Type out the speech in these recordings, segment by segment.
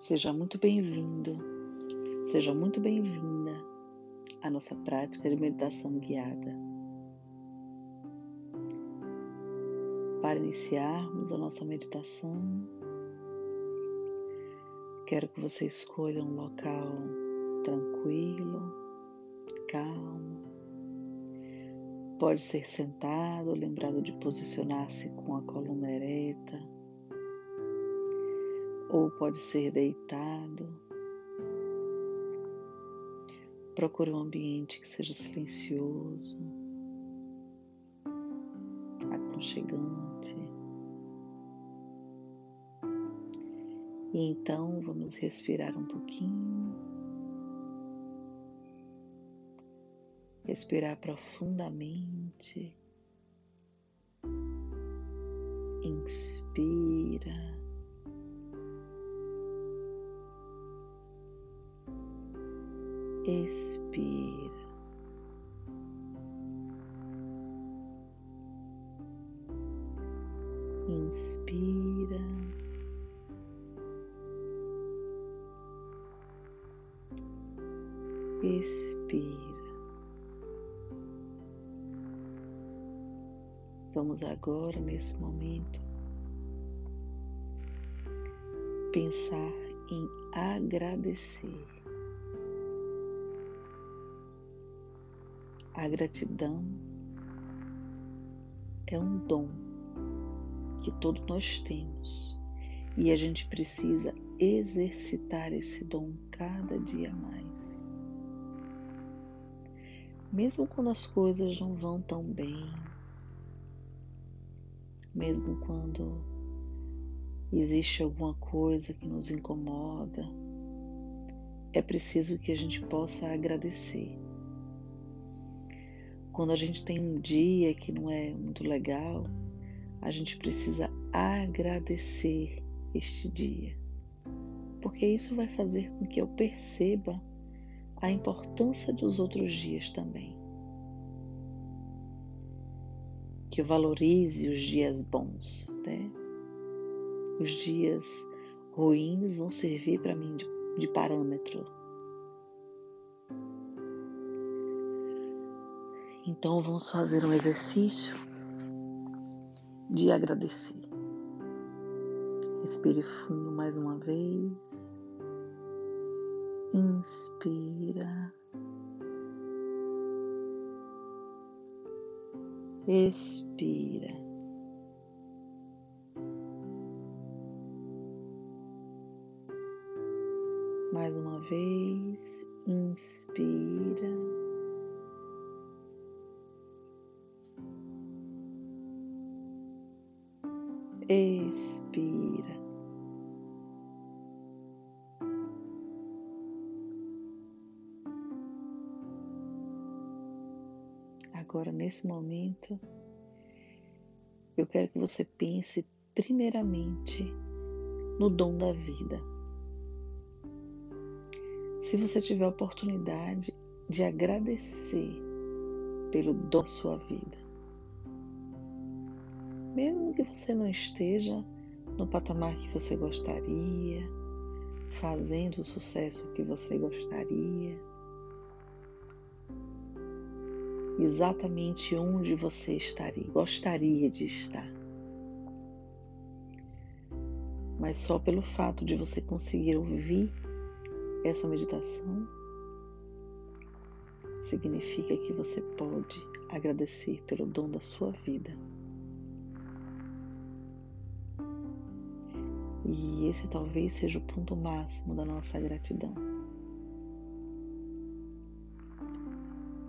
Seja muito bem-vindo, seja muito bem-vinda à nossa prática de meditação guiada. Para iniciarmos a nossa meditação, quero que você escolha um local tranquilo, calmo. Pode ser sentado, lembrado de posicionar-se com a coluna ereta ou pode ser deitado. Procure um ambiente que seja silencioso, aconchegante. E então vamos respirar um pouquinho. Respirar profundamente. Inspira. Expira. Inspira. Expira. Vamos agora, nesse momento, pensar em agradecer. A gratidão é um dom que todos nós temos e a gente precisa exercitar esse dom cada dia mais. Mesmo quando as coisas não vão tão bem, mesmo quando existe alguma coisa que nos incomoda, é preciso que a gente possa agradecer quando a gente tem um dia que não é muito legal, a gente precisa agradecer este dia, porque isso vai fazer com que eu perceba a importância dos outros dias também. Que eu valorize os dias bons, né? Os dias ruins vão servir para mim de, de parâmetro Então vamos fazer um exercício de agradecer. Respire fundo mais uma vez. Inspira. Expira. Mais uma vez, inspira. Expira. Agora, nesse momento, eu quero que você pense primeiramente no dom da vida. Se você tiver a oportunidade de agradecer pelo dom da sua vida, mesmo que você não esteja no patamar que você gostaria, fazendo o sucesso que você gostaria, exatamente onde você estaria, gostaria de estar. Mas só pelo fato de você conseguir ouvir essa meditação, significa que você pode agradecer pelo dom da sua vida. E esse talvez seja o ponto máximo da nossa gratidão.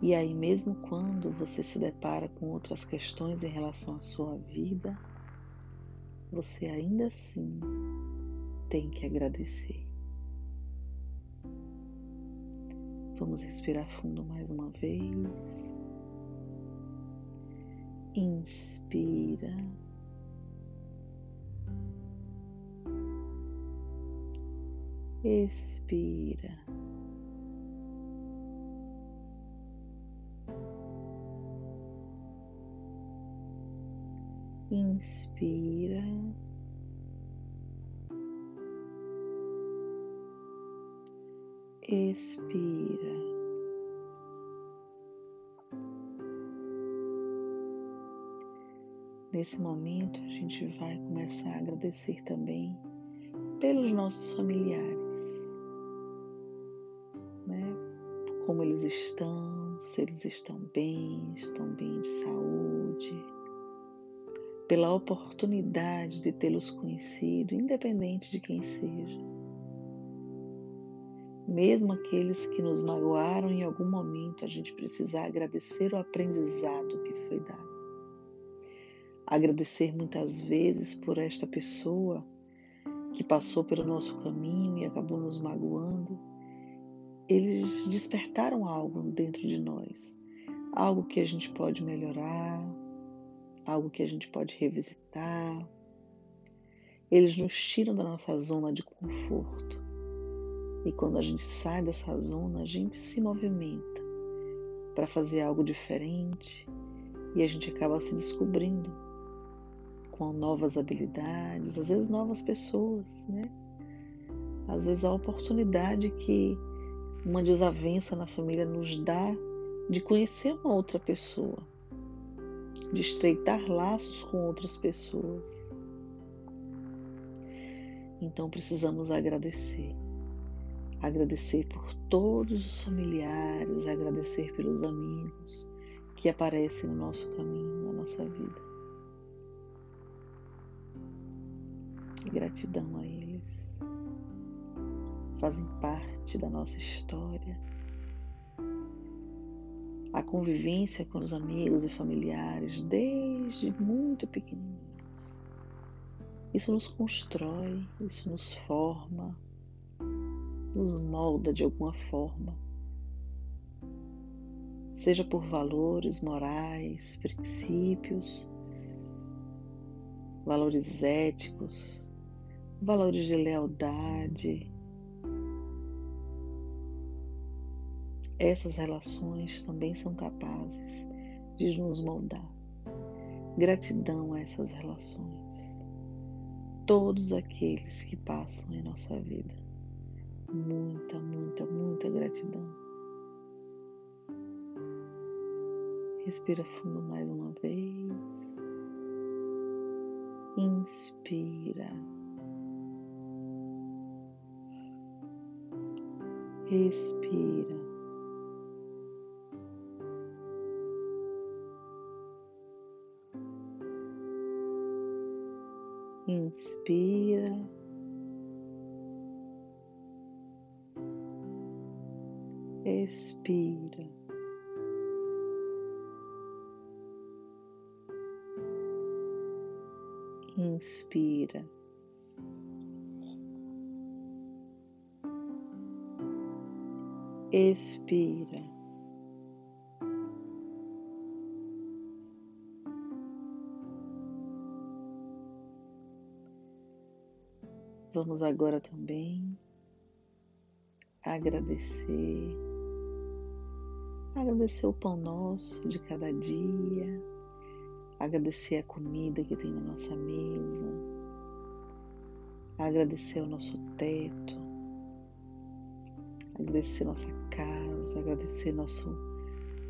E aí, mesmo quando você se depara com outras questões em relação à sua vida, você ainda assim tem que agradecer. Vamos respirar fundo mais uma vez. Inspira. Expira. Inspira. expira. Nesse momento, a gente vai começar a agradecer também pelos nossos familiares, Como eles estão, se eles estão bem, estão bem de saúde, pela oportunidade de tê-los conhecido, independente de quem seja. Mesmo aqueles que nos magoaram em algum momento, a gente precisa agradecer o aprendizado que foi dado agradecer muitas vezes por esta pessoa que passou pelo nosso caminho e acabou nos magoando. Eles despertaram algo dentro de nós, algo que a gente pode melhorar, algo que a gente pode revisitar. Eles nos tiram da nossa zona de conforto. E quando a gente sai dessa zona, a gente se movimenta para fazer algo diferente e a gente acaba se descobrindo com novas habilidades, às vezes novas pessoas, né? Às vezes a oportunidade que uma desavença na família nos dá de conhecer uma outra pessoa, de estreitar laços com outras pessoas. Então precisamos agradecer. Agradecer por todos os familiares, agradecer pelos amigos que aparecem no nosso caminho, na nossa vida. Gratidão a eles. Fazem parte da nossa história. A convivência com os amigos e familiares desde muito pequenininhos. Isso nos constrói, isso nos forma, nos molda de alguma forma. Seja por valores morais, princípios, valores éticos, valores de lealdade. Essas relações também são capazes de nos moldar. Gratidão a essas relações. Todos aqueles que passam em nossa vida. Muita, muita, muita gratidão. Respira fundo mais uma vez. Inspira. Respira. Inspira. Expira. Inspira. expira. Vamos agora também agradecer, agradecer o pão nosso de cada dia, agradecer a comida que tem na nossa mesa, agradecer o nosso teto, agradecer nossa casa, agradecer nosso,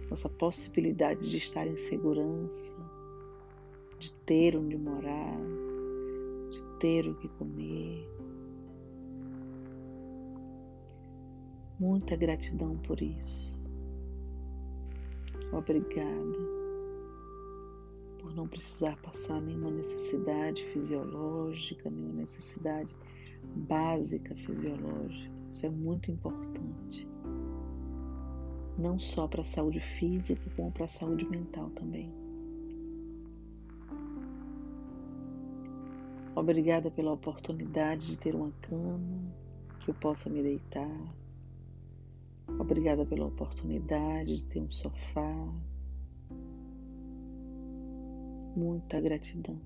nossa possibilidade de estar em segurança, de ter onde morar, de ter o que comer. Muita gratidão por isso. Obrigada por não precisar passar nenhuma necessidade fisiológica, nenhuma necessidade básica fisiológica. Isso é muito importante. Não só para a saúde física, como para a saúde mental também. Obrigada pela oportunidade de ter uma cama que eu possa me deitar. Obrigada pela oportunidade de ter um sofá. Muita gratidão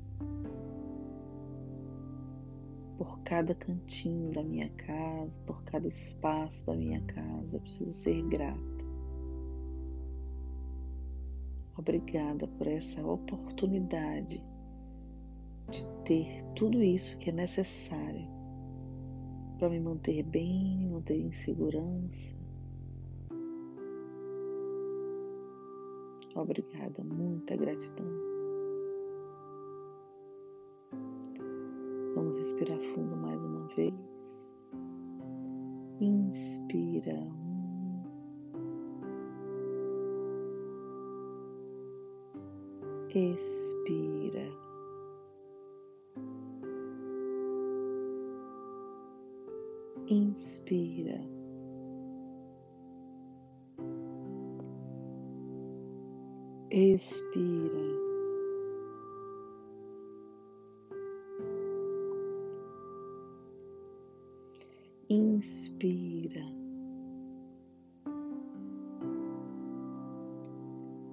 por cada cantinho da minha casa, por cada espaço da minha casa. Eu preciso ser grata. Obrigada por essa oportunidade de ter tudo isso que é necessário para me manter bem, me manter em segurança. Obrigada, muita gratidão. Vamos respirar fundo mais uma vez. Inspira. Expira. Inspira. Expira. Inspira.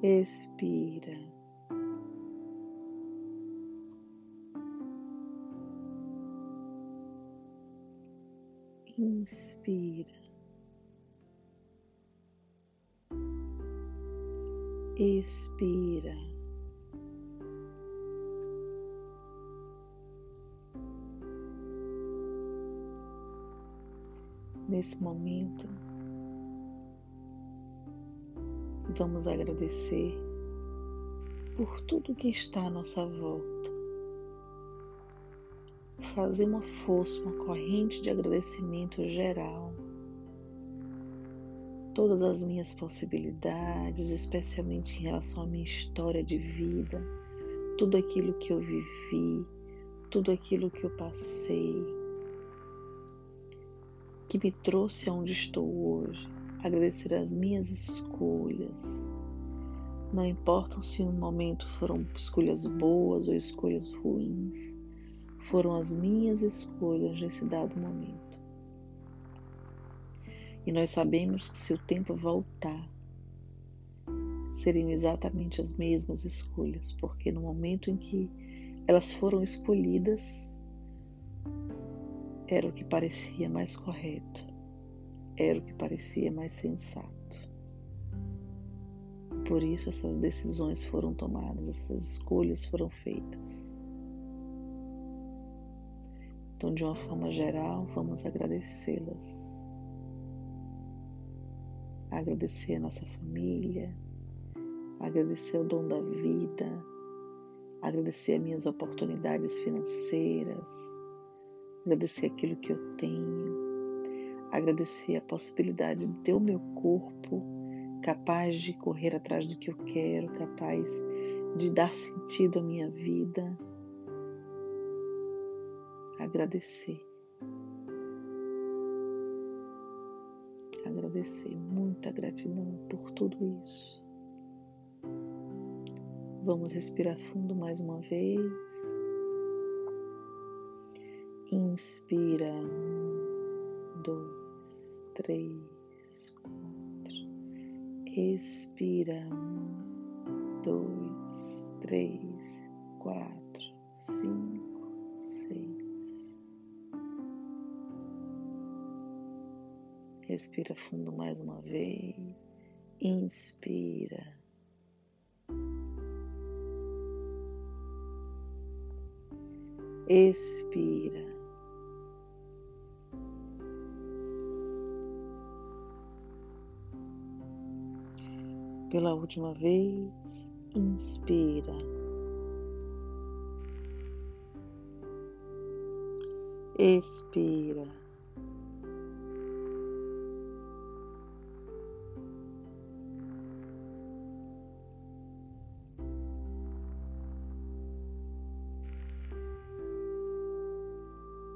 Expira. Inspira. Expira. Nesse momento, vamos agradecer por tudo que está à nossa volta. Fazer uma força, uma corrente de agradecimento geral todas as minhas possibilidades, especialmente em relação à minha história de vida, tudo aquilo que eu vivi, tudo aquilo que eu passei, que me trouxe aonde estou hoje. Agradecer as minhas escolhas. Não importam se no momento foram escolhas boas ou escolhas ruins, foram as minhas escolhas nesse dado momento. E nós sabemos que se o tempo voltar, seriam exatamente as mesmas escolhas, porque no momento em que elas foram escolhidas, era o que parecia mais correto, era o que parecia mais sensato. Por isso essas decisões foram tomadas, essas escolhas foram feitas. Então, de uma forma geral, vamos agradecê-las agradecer a nossa família, agradecer o dom da vida, agradecer as minhas oportunidades financeiras, agradecer aquilo que eu tenho, agradecer a possibilidade de ter o meu corpo capaz de correr atrás do que eu quero, capaz de dar sentido à minha vida. Agradecer. Agradecer, muita gratidão por tudo isso. Vamos respirar fundo mais uma vez. Inspira, um, dois, três, quatro. Expira, um, dois, três, quatro, cinco. Respira fundo mais uma vez. Inspira. Expira. Pela última vez, inspira. Expira.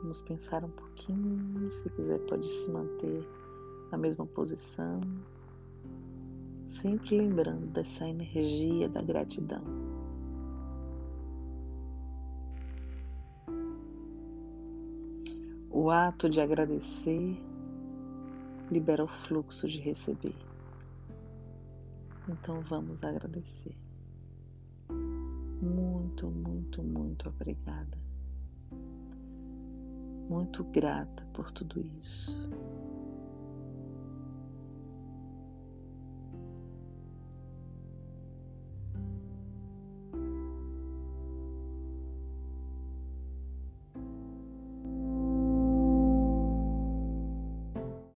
Vamos pensar um pouquinho. Se quiser, pode se manter na mesma posição, sempre lembrando dessa energia da gratidão. O ato de agradecer libera o fluxo de receber. Então vamos agradecer. Muito, muito, muito obrigada muito grata por tudo isso.